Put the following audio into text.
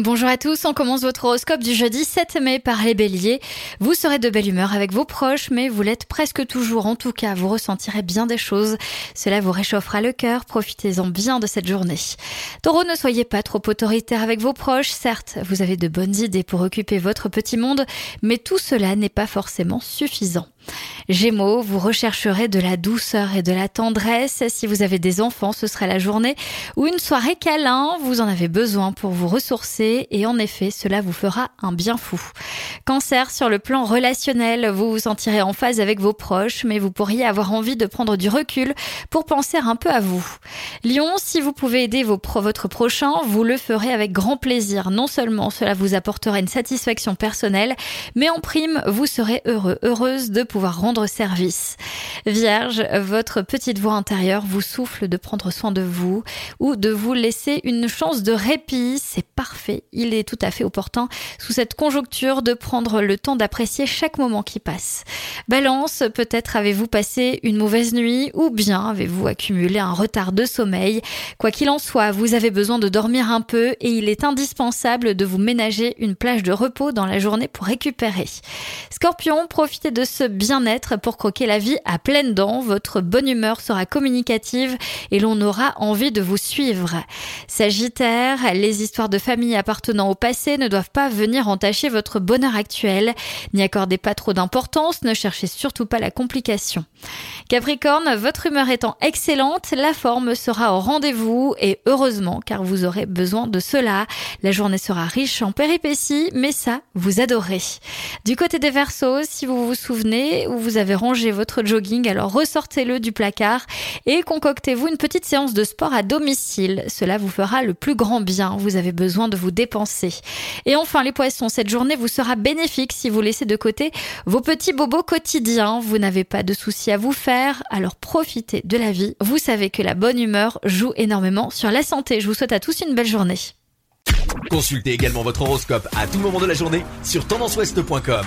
Bonjour à tous, on commence votre horoscope du jeudi 7 mai par les béliers. Vous serez de belle humeur avec vos proches, mais vous l'êtes presque toujours. En tout cas, vous ressentirez bien des choses. Cela vous réchauffera le cœur. Profitez-en bien de cette journée. Taureau, ne soyez pas trop autoritaire avec vos proches. Certes, vous avez de bonnes idées pour occuper votre petit monde, mais tout cela n'est pas forcément suffisant. Gémeaux, vous rechercherez de la douceur et de la tendresse. Si vous avez des enfants, ce sera la journée ou une soirée câlin. Vous en avez besoin pour vous ressourcer et en effet, cela vous fera un bien fou. Cancer, sur le plan relationnel, vous vous sentirez en phase avec vos proches, mais vous pourriez avoir envie de prendre du recul pour penser un peu à vous. Lion, si vous pouvez aider votre prochain, vous le ferez avec grand plaisir. Non seulement cela vous apportera une satisfaction personnelle, mais en prime, vous serez heureux, heureuse de pouvoir rendre service. Vierge, votre petite voix intérieure vous souffle de prendre soin de vous ou de vous laisser une chance de répit. C'est parfait. Il est tout à fait opportun sous cette conjoncture de prendre le temps d'apprécier chaque moment qui passe. Balance, peut-être avez-vous passé une mauvaise nuit ou bien avez-vous accumulé un retard de sommeil. Quoi qu'il en soit, vous avez besoin de dormir un peu et il est indispensable de vous ménager une plage de repos dans la journée pour récupérer. Scorpion, profitez de ce bien-être pour croquer la vie à pleines dents. Votre bonne humeur sera communicative et l'on aura envie de vous suivre. Sagittaire, les histoires de famille appartenant au passé ne doivent pas venir entacher votre bonheur actuel. N'y accordez pas trop d'importance, ne cherchez surtout pas la complication. Capricorne, votre humeur étant excellente, la forme sera au rendez-vous et heureusement car vous aurez besoin de cela. La journée sera riche en péripéties, mais ça, vous adorez. Du côté des Verseaux, si vous vous souvenez où vous avez rangé votre jogging, alors ressortez-le du placard et concoctez-vous une petite séance de sport à domicile. Cela vous fera le plus grand bien. Vous avez besoin de vous dépenser. Et enfin, les poissons, cette journée vous sera bénéfique si vous laissez de côté vos petits bobos quotidiens. Vous n'avez pas de soucis à vous faire, alors profitez de la vie. Vous savez que la bonne humeur joue énormément sur la santé. Je vous souhaite à tous une belle journée. Consultez également votre horoscope à tout moment de la journée sur tendanceouest.com.